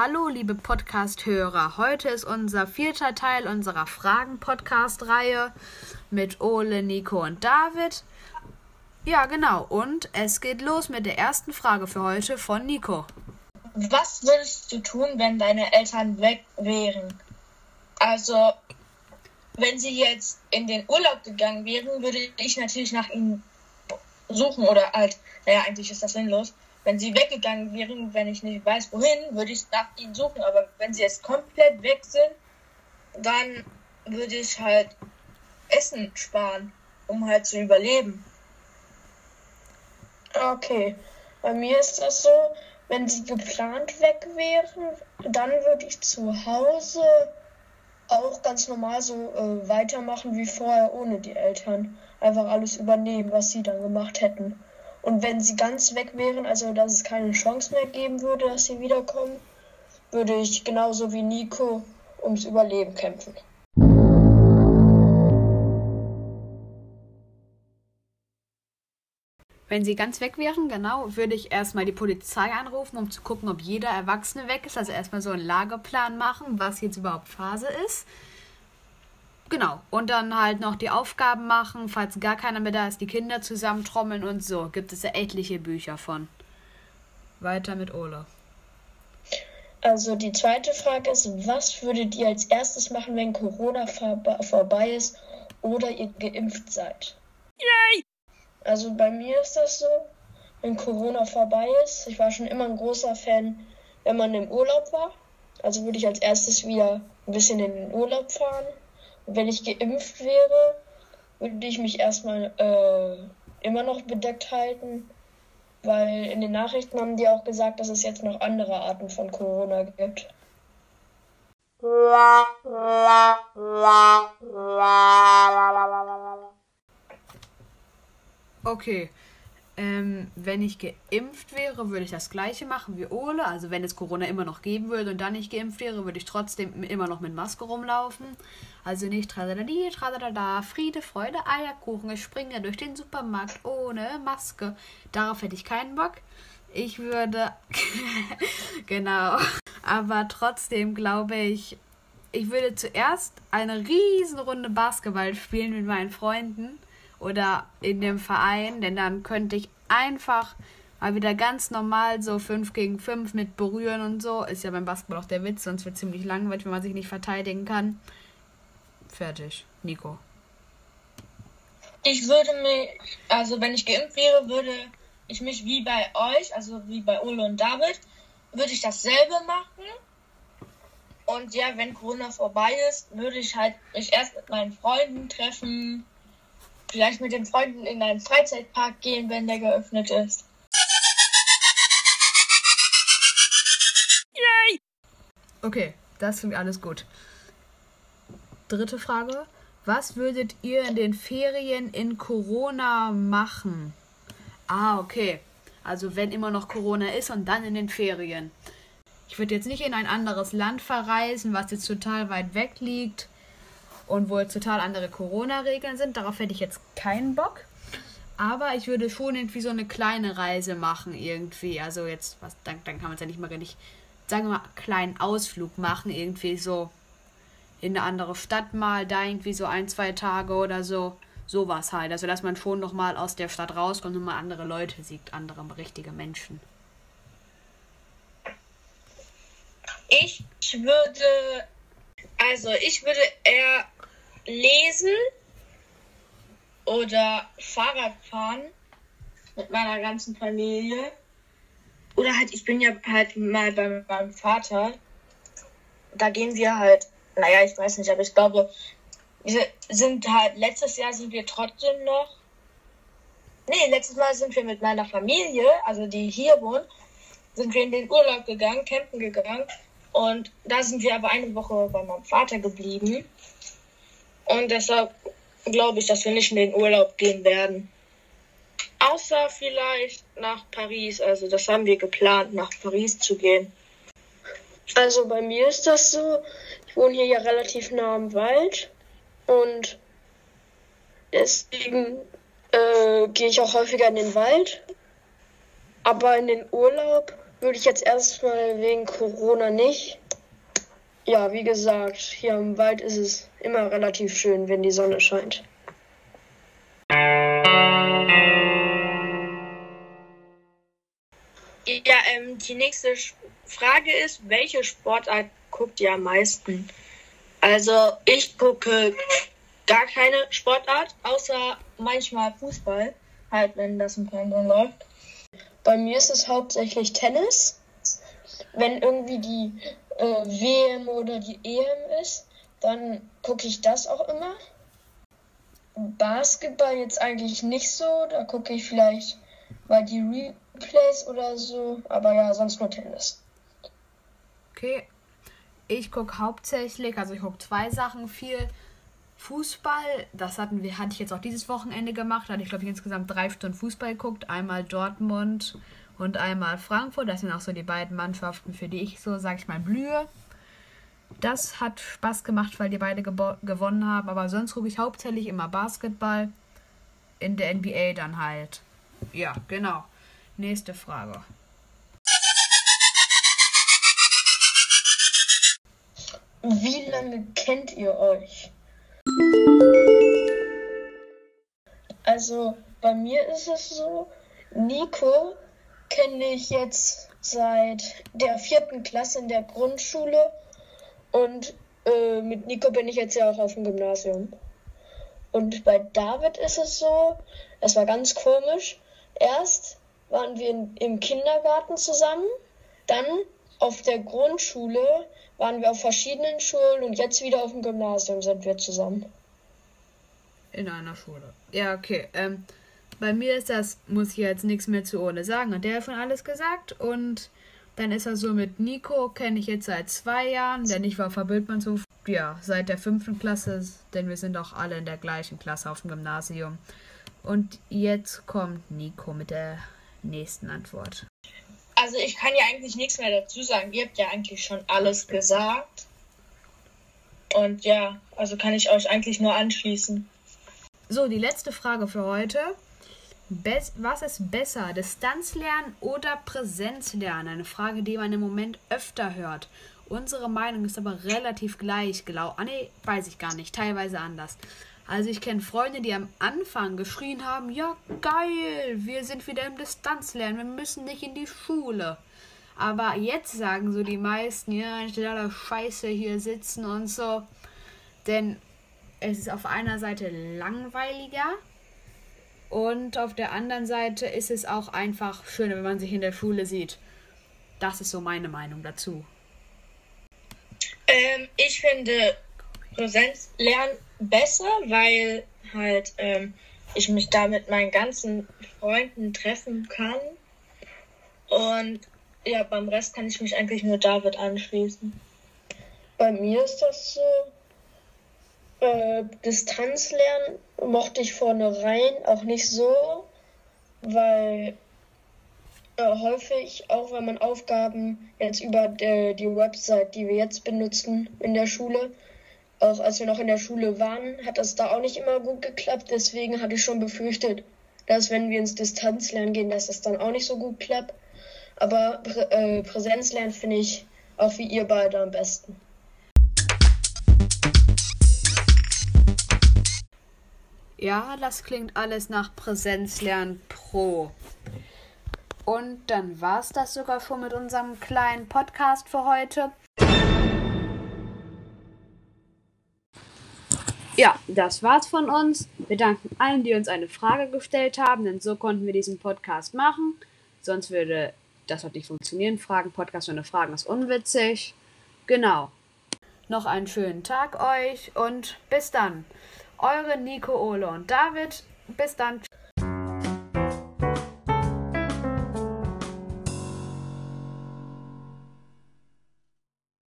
Hallo, liebe Podcast-Hörer. Heute ist unser vierter Teil unserer Fragen-Podcast-Reihe mit Ole, Nico und David. Ja, genau. Und es geht los mit der ersten Frage für heute von Nico. Was würdest du tun, wenn deine Eltern weg wären? Also, wenn sie jetzt in den Urlaub gegangen wären, würde ich natürlich nach ihnen suchen oder halt, naja, eigentlich ist das sinnlos. Wenn sie weggegangen wären, wenn ich nicht weiß, wohin, würde ich nach ihnen suchen. Aber wenn sie jetzt komplett weg sind, dann würde ich halt Essen sparen, um halt zu überleben. Okay, bei mir ist das so, wenn sie geplant weg wären, dann würde ich zu Hause auch ganz normal so äh, weitermachen wie vorher ohne die Eltern. Einfach alles übernehmen, was sie dann gemacht hätten. Und wenn sie ganz weg wären, also dass es keine Chance mehr geben würde, dass sie wiederkommen, würde ich genauso wie Nico ums Überleben kämpfen. Wenn sie ganz weg wären, genau, würde ich erstmal die Polizei anrufen, um zu gucken, ob jeder Erwachsene weg ist. Also erstmal so einen Lageplan machen, was jetzt überhaupt Phase ist. Genau. Und dann halt noch die Aufgaben machen, falls gar keiner mehr da ist, die Kinder zusammentrommeln und so. Gibt es ja etliche Bücher von. Weiter mit Ole. Also die zweite Frage ist, was würdet ihr als erstes machen, wenn Corona vor vorbei ist oder ihr geimpft seid? Yay! Also bei mir ist das so, wenn Corona vorbei ist. Ich war schon immer ein großer Fan, wenn man im Urlaub war. Also würde ich als erstes wieder ein bisschen in den Urlaub fahren. Wenn ich geimpft wäre, würde ich mich erstmal äh, immer noch bedeckt halten. Weil in den Nachrichten haben die auch gesagt, dass es jetzt noch andere Arten von Corona gibt. Okay. Ähm, wenn ich geimpft wäre, würde ich das gleiche machen wie Ole. Also wenn es Corona immer noch geben würde und dann nicht geimpft wäre, würde ich trotzdem immer noch mit Maske rumlaufen. Also nicht tradadadi, Friede, Freude, Eierkuchen. Ich springe durch den Supermarkt ohne Maske. Darauf hätte ich keinen Bock. Ich würde. genau. Aber trotzdem glaube ich, ich würde zuerst eine Riesenrunde Basketball spielen mit meinen Freunden oder in dem Verein, denn dann könnte ich einfach mal wieder ganz normal so 5 gegen 5 mit berühren und so. Ist ja beim Basketball auch der Witz, sonst wird es ziemlich langweilig, wenn man sich nicht verteidigen kann. Fertig. Nico. Ich würde mich, also wenn ich geimpft wäre, würde ich mich wie bei euch, also wie bei Ole und David, würde ich dasselbe machen. Und ja, wenn Corona vorbei ist, würde ich halt mich erst mit meinen Freunden treffen, Vielleicht mit den Freunden in einen Freizeitpark gehen, wenn der geöffnet ist. Yay! Okay, das klingt alles gut. Dritte Frage. Was würdet ihr in den Ferien in Corona machen? Ah, okay. Also wenn immer noch Corona ist und dann in den Ferien. Ich würde jetzt nicht in ein anderes Land verreisen, was jetzt total weit weg liegt und wo jetzt total andere Corona-Regeln sind. Darauf hätte ich jetzt keinen Bock. Aber ich würde schon irgendwie so eine kleine Reise machen, irgendwie. Also jetzt, was, dann, dann kann man es ja nicht mal richtig, sagen wir mal, kleinen Ausflug machen, irgendwie so in eine andere Stadt mal, da irgendwie so ein, zwei Tage oder so. Sowas halt. Also dass man schon noch mal aus der Stadt rauskommt und mal andere Leute sieht, andere richtige Menschen. Ich würde, also ich würde eher lesen oder Fahrrad fahren mit meiner ganzen Familie. Oder halt, ich bin ja halt mal bei meinem Vater. Da gehen wir halt, naja, ich weiß nicht, aber ich glaube, wir sind halt, letztes Jahr sind wir trotzdem noch. Nee, letztes Mal sind wir mit meiner Familie, also die hier wohnt, sind wir in den Urlaub gegangen, campen gegangen. Und da sind wir aber eine Woche bei meinem Vater geblieben. Und deshalb glaube ich, dass wir nicht in den Urlaub gehen werden. Außer vielleicht nach Paris. Also das haben wir geplant, nach Paris zu gehen. Also bei mir ist das so, ich wohne hier ja relativ nah am Wald und deswegen äh, gehe ich auch häufiger in den Wald. Aber in den Urlaub würde ich jetzt erstmal wegen Corona nicht. Ja, wie gesagt, hier im Wald ist es immer relativ schön, wenn die Sonne scheint. Ja, ähm, die nächste Frage ist, welche Sportart guckt ihr am meisten? Also ich gucke gar keine Sportart, außer manchmal Fußball, halt wenn das im Fernsehen läuft. Bei mir ist es hauptsächlich Tennis. Wenn irgendwie die äh, WM oder die EM ist, dann gucke ich das auch immer. Basketball jetzt eigentlich nicht so, da gucke ich vielleicht mal die Replays oder so, aber ja, sonst nur Tennis. Okay, ich gucke hauptsächlich, also ich gucke zwei Sachen viel. Fußball, das hatten wir, hatte ich jetzt auch dieses Wochenende gemacht. Da hatte ich, glaube ich, insgesamt drei Stunden Fußball geguckt. Einmal Dortmund und einmal Frankfurt. Das sind auch so die beiden Mannschaften, für die ich so, sag ich mal, blühe. Das hat Spaß gemacht, weil die beide gewonnen haben. Aber sonst gucke ich hauptsächlich immer Basketball. In der NBA dann halt. Ja, genau. Nächste Frage. Wie lange kennt ihr euch? Also bei mir ist es so, Nico kenne ich jetzt seit der vierten Klasse in der Grundschule und äh, mit Nico bin ich jetzt ja auch auf dem Gymnasium. Und bei David ist es so, es war ganz komisch. Erst waren wir in, im Kindergarten zusammen, dann auf der Grundschule waren wir auf verschiedenen Schulen und jetzt wieder auf dem Gymnasium sind wir zusammen. In einer Schule. Ja, okay. Ähm, bei mir ist das, muss ich jetzt nichts mehr zu ohne sagen. Hat der schon alles gesagt? Und dann ist er so mit Nico, kenne ich jetzt seit zwei Jahren, denn ich war verbildmann so, ja, seit der fünften Klasse, denn wir sind auch alle in der gleichen Klasse auf dem Gymnasium. Und jetzt kommt Nico mit der nächsten Antwort. Also ich kann ja eigentlich nichts mehr dazu sagen. Ihr habt ja eigentlich schon alles gesagt. Und ja, also kann ich euch eigentlich nur anschließen. So, die letzte Frage für heute. Was ist besser, Distanzlernen oder Präsenzlernen? Eine Frage, die man im Moment öfter hört. Unsere Meinung ist aber relativ gleich. Genau. Ah, nee, weiß ich gar nicht. Teilweise anders. Also ich kenne Freunde, die am Anfang geschrien haben, ja geil, wir sind wieder im Distanzlernen, wir müssen nicht in die Schule. Aber jetzt sagen so die meisten, ja, ich alle Scheiße hier sitzen und so. Denn es ist auf einer Seite langweiliger und auf der anderen Seite ist es auch einfach schöner, wenn man sich in der Schule sieht. Das ist so meine Meinung dazu. Ähm, ich finde Präsenzlernen besser, weil halt ähm, ich mich da mit meinen ganzen Freunden treffen kann. Und ja, beim Rest kann ich mich eigentlich nur David anschließen. Bei mir ist das so. Äh, Distanzlernen mochte ich vornherein auch nicht so, weil äh, häufig, auch wenn man Aufgaben jetzt über die, die Website, die wir jetzt benutzen in der Schule, auch als wir noch in der Schule waren, hat das da auch nicht immer gut geklappt. Deswegen hatte ich schon befürchtet, dass wenn wir ins Distanzlernen gehen, dass das dann auch nicht so gut klappt. Aber Prä äh, Präsenzlernen finde ich auch wie ihr beide am besten. Ja, das klingt alles nach Präsenzlernen Pro. Und dann war es das sogar schon mit unserem kleinen Podcast für heute. Ja, das war's von uns. Wir danken allen, die uns eine Frage gestellt haben, denn so konnten wir diesen Podcast machen. Sonst würde das heute nicht funktionieren. Fragen, Podcast ohne Fragen ist unwitzig. Genau. Noch einen schönen Tag euch und bis dann. Eure Nico, Ole und David. Bis dann.